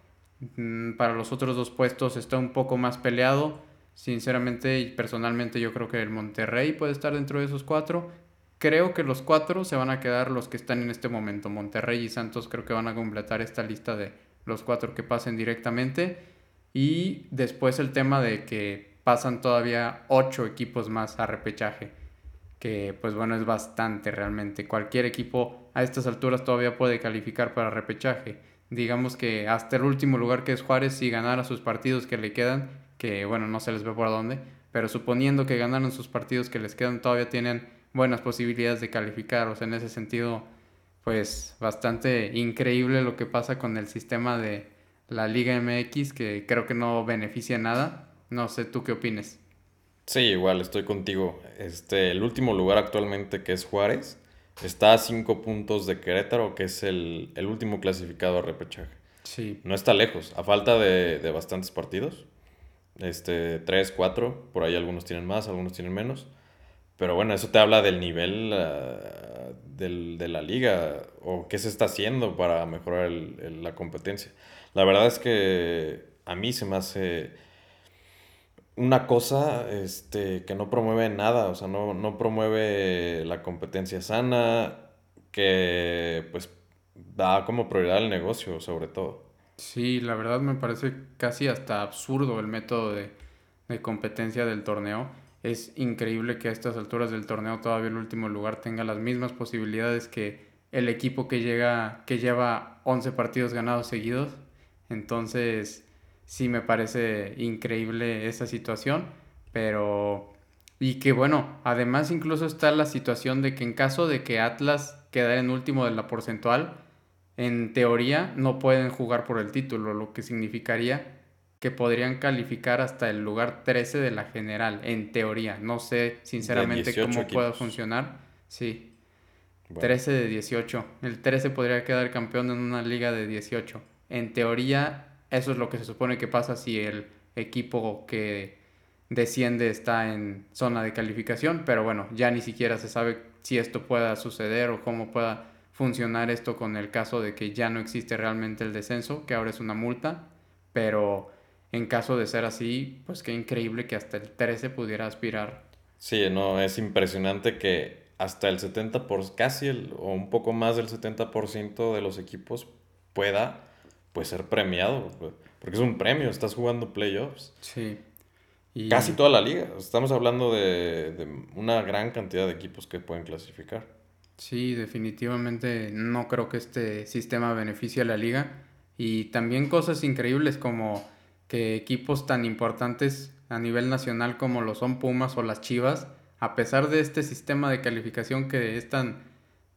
Mm, para los otros dos puestos está un poco más peleado. Sinceramente y personalmente yo creo que el Monterrey puede estar dentro de esos cuatro. Creo que los cuatro se van a quedar los que están en este momento. Monterrey y Santos creo que van a completar esta lista de los cuatro que pasen directamente. Y después el tema de que pasan todavía ocho equipos más a repechaje, que pues bueno es bastante realmente. Cualquier equipo a estas alturas todavía puede calificar para repechaje. Digamos que hasta el último lugar que es Juárez, si ganara sus partidos que le quedan, que bueno, no se les ve por dónde, pero suponiendo que ganaron sus partidos que les quedan, todavía tienen buenas posibilidades de calificar. O sea, en ese sentido, pues bastante increíble lo que pasa con el sistema de, la Liga MX, que creo que no beneficia nada. No sé, ¿tú qué opines? Sí, igual, estoy contigo. Este, el último lugar actualmente, que es Juárez, está a cinco puntos de Querétaro, que es el, último clasificado a repechaje. Sí. No está lejos, a falta de, bastantes partidos. Este, tres, cuatro, por ahí algunos tienen más, algunos tienen menos. Pero bueno, eso te habla del nivel ah, de la liga o qué se está haciendo para mejorar la competencia. La verdad es que a mí se me hace una cosa este, que no promueve nada, o sea, no, no promueve la competencia sana, que pues da como prioridad el negocio sobre todo. Sí, la verdad me parece casi hasta absurdo el método de, de competencia del torneo. Es increíble que a estas alturas del torneo todavía el último lugar tenga las mismas posibilidades que el equipo que llega que lleva 11 partidos ganados seguidos. Entonces, sí me parece increíble esa situación, pero... Y que bueno, además incluso está la situación de que en caso de que Atlas quedara en último de la porcentual, en teoría no pueden jugar por el título, lo que significaría que podrían calificar hasta el lugar 13 de la general, en teoría. No sé sinceramente cómo pueda funcionar. Sí. 13 de 18. El 13 podría quedar campeón en una liga de 18. En teoría, eso es lo que se supone que pasa si el equipo que desciende está en zona de calificación, pero bueno, ya ni siquiera se sabe si esto pueda suceder o cómo pueda funcionar esto con el caso de que ya no existe realmente el descenso, que ahora es una multa, pero en caso de ser así, pues qué increíble que hasta el 13 pudiera aspirar. Sí, no, es impresionante que hasta el 70%, por, casi el, o un poco más del 70% de los equipos pueda pues ser premiado, porque es un premio, estás jugando playoffs. Sí. Casi toda la liga, estamos hablando de, una gran cantidad de equipos que pueden clasificar. Sí, definitivamente no creo que este sistema beneficie a la liga. Y también cosas increíbles como que equipos tan importantes a nivel nacional como lo son Pumas o las Chivas, a pesar de este sistema de calificación que es tan,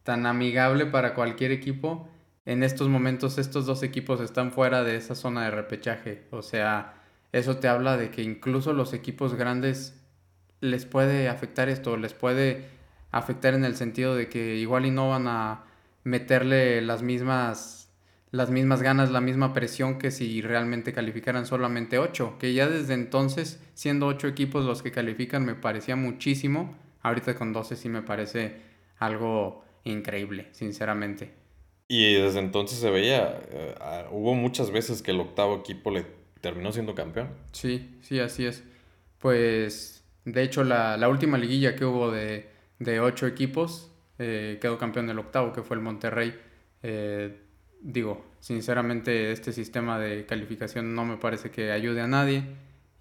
tan amigable para cualquier equipo, en estos momentos estos dos equipos están fuera de esa zona de repechaje. O sea, eso te habla de que incluso los equipos grandes les puede afectar esto, les puede afectar en el sentido de que igual y no van a meterle las mismas las mismas ganas, la misma presión que si realmente calificaran solamente 8, que ya desde entonces, siendo 8 equipos los que califican, me parecía muchísimo. Ahorita con 12 sí me parece algo increíble, sinceramente. Y desde entonces se veía, eh, hubo muchas veces que el octavo equipo le terminó siendo campeón. Sí, sí, así es. Pues, de hecho, la, última liguilla que hubo de, de 8 equipos, eh, quedó campeón el octavo, que fue el Monterrey. Eh, digo, sinceramente este sistema de calificación no me parece que ayude a nadie.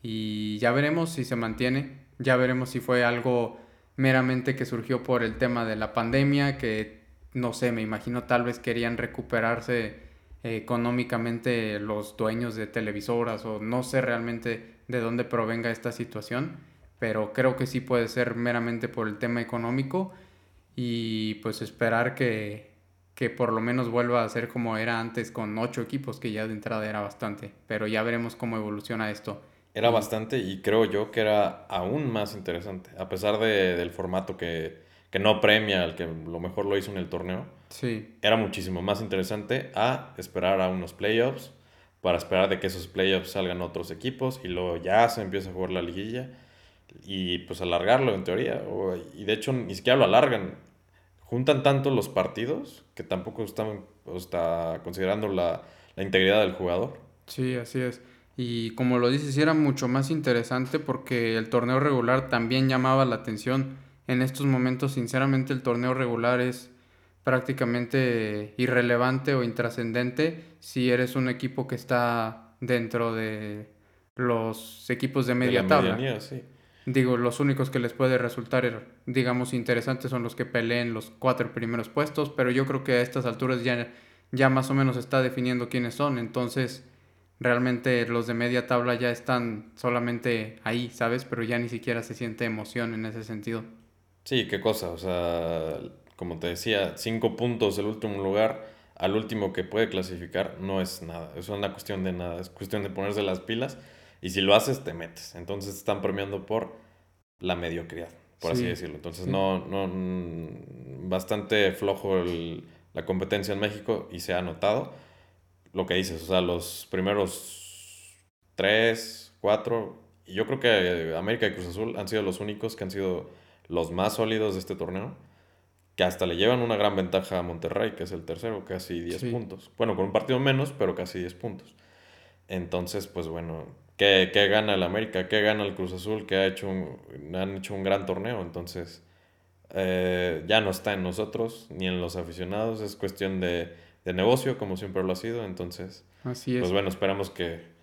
Y ya veremos si se mantiene, ya veremos si fue algo meramente que surgió por el tema de la pandemia, que no sé, me imagino tal vez querían recuperarse económicamente los dueños de televisoras o no sé realmente de dónde provenga esta situación, pero creo que sí puede ser meramente por el tema económico y pues esperar que que por lo menos vuelva a ser como era antes con ocho equipos, que ya de entrada era bastante. Pero ya veremos cómo evoluciona esto. Era bastante y creo yo que era aún más interesante, a pesar de, del formato que, que, no premia al que lo mejor lo hizo en el torneo. Sí. Era muchísimo más interesante a esperar a unos playoffs, para esperar de que esos playoffs salgan otros equipos y luego ya se empieza a jugar la liguilla y pues alargarlo en teoría. y de hecho ni siquiera lo alargan, juntan tanto los partidos que tampoco están está considerando la, integridad del jugador. Sí, así es. Y como lo dices, era mucho más interesante porque el torneo regular también llamaba la atención. En estos momentos, sinceramente, el torneo regular es prácticamente irrelevante o intrascendente si eres un equipo que está dentro de los equipos de media tabla. sí. Digo, los únicos que les puede resultar, digamos, interesantes son los que peleen los cuatro primeros puestos, pero yo creo que a estas alturas ya, ya más o menos está definiendo quiénes son, entonces realmente los de media tabla ya están solamente ahí, ¿sabes? Pero ya ni siquiera se siente emoción en ese sentido. Sí, qué cosa, o sea, como te decía, cinco puntos del último lugar al último que puede clasificar no es nada, es una cuestión de nada, es cuestión de ponerse las pilas y si lo haces, te metes. Entonces están premiando por la mediocridad, por así decirlo. Entonces no, no, mm, bastante flojo la competencia en México y se ha notado lo que dices, o sea, los primeros tres, cuatro, y yo creo que América y Cruz Azul han sido los únicos que han sido los más sólidos de este torneo, que hasta le llevan una gran ventaja a Monterrey, que es el tercero, casi 10 puntos. Bueno, con un partido menos, pero casi 10 puntos. Entonces, pues bueno, ¿Qué, gana el América? ¿Qué gana el Cruz Azul? Que ha hecho han hecho un gran torneo. Entonces, eh, ya no está en nosotros ni en los aficionados. Es cuestión de, negocio, como siempre lo ha sido. Entonces, Así es. pues bueno, esperamos que.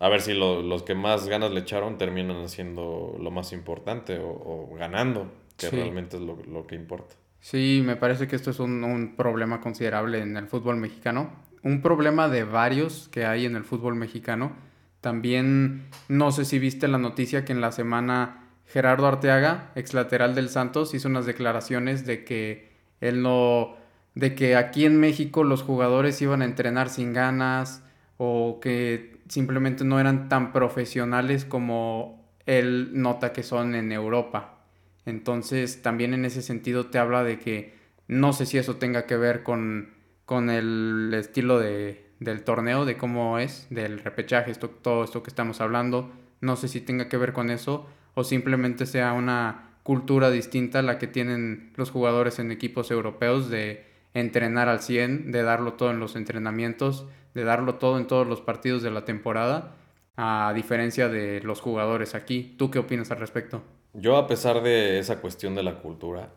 A ver si los que más ganas le echaron terminan haciendo lo más importante o, ganando, que realmente es lo, que importa. Sí, me parece que esto es un, un problema considerable en el fútbol mexicano. Un problema de varios que hay en el fútbol mexicano también no sé si viste la noticia que en la semana Gerardo Arteaga, ex lateral del Santos, hizo unas declaraciones de que él no de que aquí en México los jugadores iban a entrenar sin ganas o que simplemente no eran tan profesionales como él nota que son en Europa. Entonces, también en ese sentido te habla de que no sé si eso tenga que ver con, con el estilo de, del torneo, de cómo es, del repechaje, esto, todo esto que estamos hablando. No sé si tenga que ver con eso o simplemente sea una cultura distinta a la que tienen los jugadores en equipos europeos de entrenar al 100, de darlo todo en los entrenamientos, de darlo todo en todos los partidos de la temporada, a diferencia de los jugadores aquí. ¿Tú qué opinas al respecto? Yo a pesar de esa cuestión de la cultura,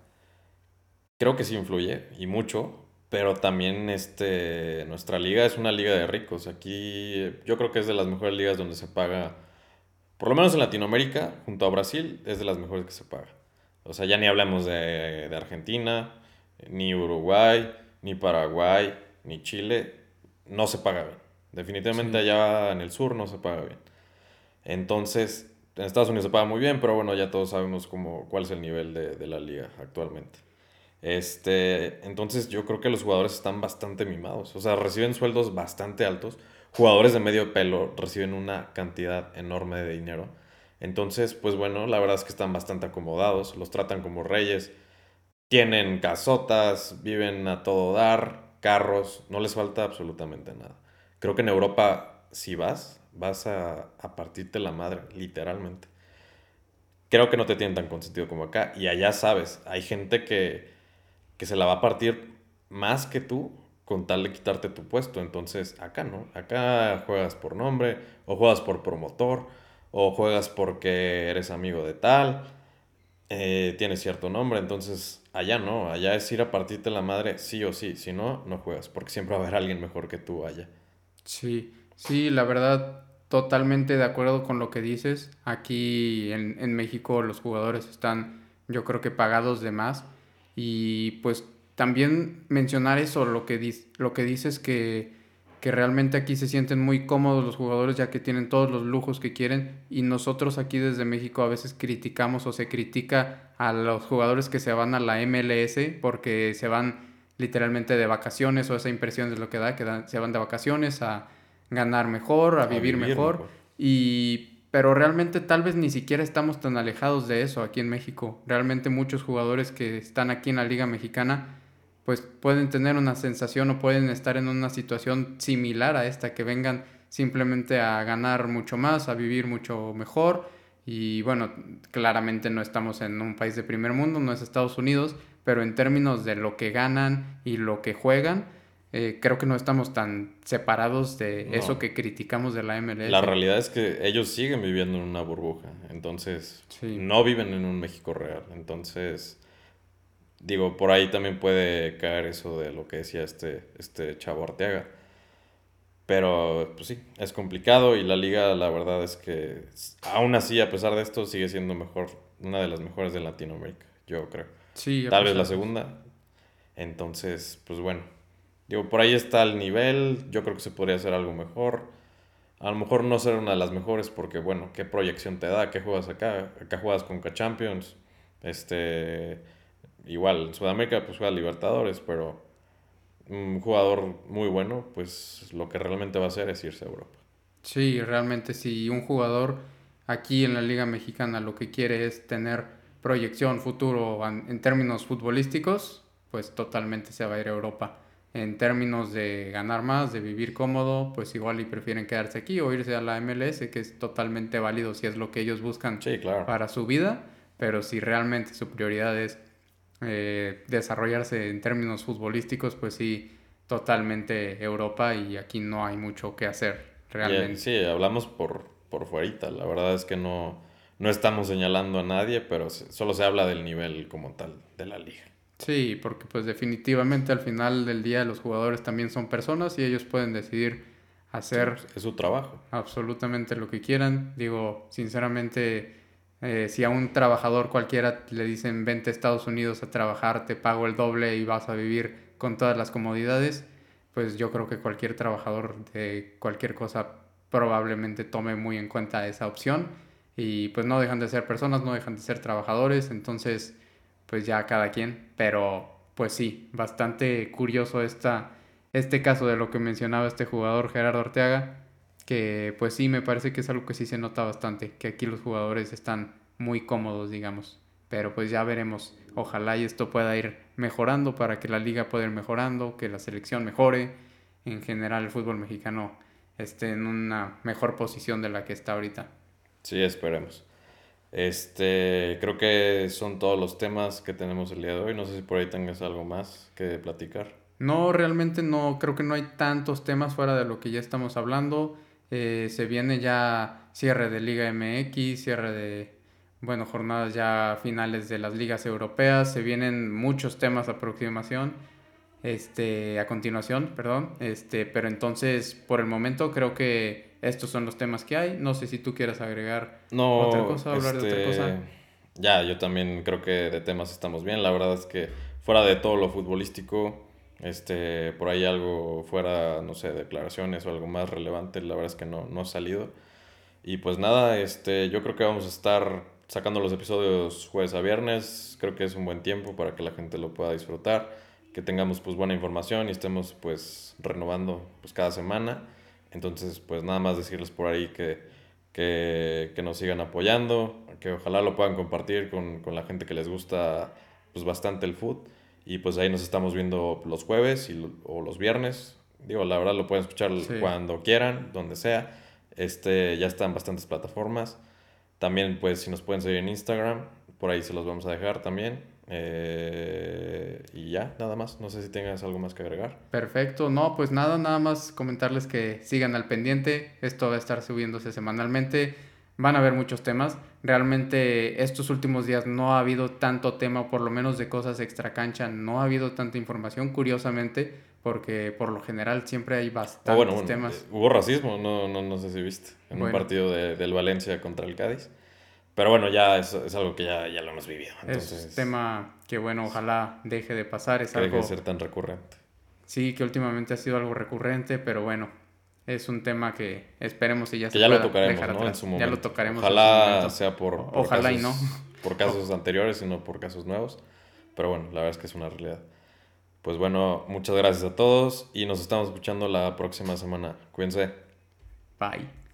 creo que sí influye y mucho, pero también este, nuestra liga es una liga de ricos. Aquí yo creo que es de las mejores ligas donde se paga, por lo menos en Latinoamérica, junto a Brasil, es de las mejores que se paga. O sea, ya ni hablamos de, Argentina, ni Uruguay, ni Paraguay, ni Chile. No se paga bien. Definitivamente allá en el sur no se paga bien. Entonces, en Estados Unidos se paga muy bien, pero bueno, ya todos sabemos cómo, cuál es el nivel de, de la liga actualmente. Este, entonces yo creo que los jugadores están bastante mimados, o sea, reciben sueldos bastante altos. Jugadores de medio pelo reciben una cantidad enorme de dinero. Entonces, pues bueno, la verdad es que están bastante acomodados, los tratan como reyes, tienen casotas, viven a todo dar, carros, no les falta absolutamente nada. Creo que en Europa, si vas, vas a, a partirte la madre, literalmente. Creo que no te tienen tan consentido como acá. Y allá sabes, hay gente que, que se la va a partir más que tú con tal de quitarte tu puesto. Entonces, acá no. Acá juegas por nombre, o juegas por promotor, o juegas porque eres amigo de tal, eh, tienes cierto nombre. Entonces, allá no. Allá es ir a partirte la madre sí o sí. Si no, no juegas, porque siempre va a haber alguien mejor que tú allá. Sí, sí, la verdad, totalmente de acuerdo con lo que dices. Aquí en, en México los jugadores están, yo creo que pagados de más. Y pues también mencionar eso, lo que, dis- lo que dices que, que realmente aquí se sienten muy cómodos los jugadores ya que tienen todos los lujos que quieren y nosotros aquí desde México a veces criticamos o se critica a los jugadores que se van a la MLS porque se van literalmente de vacaciones o esa impresión es lo que da, que se van de vacaciones a ganar mejor, a, A vivir, vivir mejor. mejor. Y pero realmente tal vez ni siquiera estamos tan alejados de eso aquí en México. Realmente muchos jugadores que están aquí en la Liga Mexicana pues pueden tener una sensación o pueden estar en una situación similar a esta, que vengan simplemente a ganar mucho más, a vivir mucho mejor. Y bueno, claramente no estamos en un país de primer mundo, no es Estados Unidos, pero en términos de lo que ganan y lo que juegan, eh, creo que no estamos tan separados de No. eso que criticamos de la MLS. La realidad es que ellos siguen viviendo en una burbuja, entonces Sí. no viven en un México real. Entonces, digo, por ahí también puede caer eso de lo que decía este, este chavo Arteaga. Pero, pues sí, es complicado y la liga, la verdad es que aún así, a pesar de esto, sigue siendo mejor, una de las mejores de Latinoamérica, yo creo. Sí, Tal vez la segunda. Entonces, pues bueno. Digo, por ahí está el nivel. Yo creo que se podría hacer algo mejor. A lo mejor no ser una de las mejores porque, bueno, ¿qué proyección te da? ¿Qué juegas acá? Acá juegas con Champions. Este, igual, en Sudamérica pues juega Libertadores, pero un jugador muy bueno, pues lo que realmente va a hacer es irse a Europa. Sí, realmente si un jugador aquí en la Liga Mexicana lo que quiere es tener proyección futuro en términos futbolísticos, pues totalmente se va a ir a Europa. En términos de ganar más, de vivir cómodo, pues igual y prefieren quedarse aquí o irse a la MLS, que es totalmente válido si es lo que ellos buscan Sí, claro. para su vida, pero si realmente su prioridad es eh, desarrollarse en términos futbolísticos, pues sí, totalmente Europa y aquí no hay mucho que hacer realmente. eh, sí, hablamos por, por fuerita. La verdad es que no, no estamos señalando a nadie, pero solo se habla del nivel como tal de la liga. Sí, porque pues definitivamente al final del día los jugadores también son personas y ellos pueden decidir hacer Es su trabajo. absolutamente lo que quieran. Digo, sinceramente, eh, si a un trabajador cualquiera le dicen vente a Estados Unidos a trabajar, te pago el doble y vas a vivir con todas las comodidades, pues yo creo que cualquier trabajador de cualquier cosa probablemente tome muy en cuenta esa opción. Y pues no dejan de ser personas, no dejan de ser trabajadores, entonces pues ya cada quien. Pero pues sí, bastante curioso esta, este caso de lo que mencionaba este jugador Gerardo Arteaga que pues sí, me parece que es algo que sí se nota bastante, que aquí los jugadores están muy cómodos, digamos. Pero pues ya veremos. Ojalá y esto pueda ir mejorando para que la liga pueda ir mejorando, que la selección mejore. En general el fútbol mexicano esté en una mejor posición de la que está ahorita. Sí, esperemos. Este, creo que son todos los temas que tenemos el día de hoy. No sé si por ahí tengas algo más que platicar. No, realmente no, creo que no hay tantos temas fuera de lo que ya estamos hablando. Eh, se viene ya cierre de Liga MX, cierre de, bueno, jornadas ya finales de las ligas europeas. Se vienen muchos temas a aproximación, este, a continuación, perdón. Este, pero entonces, por el momento, creo que estos son los temas que hay. No sé si tú quieras agregar No, otra cosa, hablar de otra este, cosa. Ya, yo también creo que de temas estamos bien. La verdad es que fuera de todo lo futbolístico, este, por ahí algo fuera, no sé, declaraciones o algo más relevante, la verdad es que no, no ha salido. Y pues nada, este, yo creo que vamos a estar sacando los episodios jueves a viernes. Creo que es un buen tiempo para que la gente lo pueda disfrutar, que tengamos pues buena información y estemos pues renovando pues cada semana. Entonces pues nada más decirles por ahí que, que, que nos sigan apoyando, que ojalá lo puedan compartir con, con la gente que les gusta pues bastante el food. Y pues ahí nos estamos viendo los jueves y, o los viernes. Digo, la verdad lo pueden escuchar cuando quieran, donde sea. Este, ya están bastantes plataformas. También, pues, si nos pueden seguir en Instagram, por ahí se los vamos a dejar también. Eh, y ya, nada más. No sé si tengas algo más que agregar. Perfecto. No, pues nada, nada más comentarles que sigan al pendiente. Esto va a estar subiéndose semanalmente. Van a haber muchos temas. Realmente estos últimos días no ha habido tanto tema, por lo menos de cosas extra cancha, no ha habido tanta información, curiosamente, porque por lo general siempre hay bastantes temas. Eh, hubo racismo, no, no, no sé si viste, en un partido de, del Valencia contra el Cádiz. Pero bueno, ya es, es algo que ya, ya, lo hemos vivido. Entonces, es tema que, bueno, ojalá deje de pasar. Es algo, deje de ser tan recurrente. Sí, que últimamente ha sido algo recurrente, pero bueno, es un tema que esperemos y ya que ya lo tocaremos, ¿no? En su momento. Ya lo tocaremos. Ojalá sea por, ojalá y no por casos anteriores, sino por casos nuevos. Pero bueno, la verdad es que es una realidad. Pues bueno, muchas gracias a todos y nos estamos escuchando la próxima semana. Cuídense. Bye.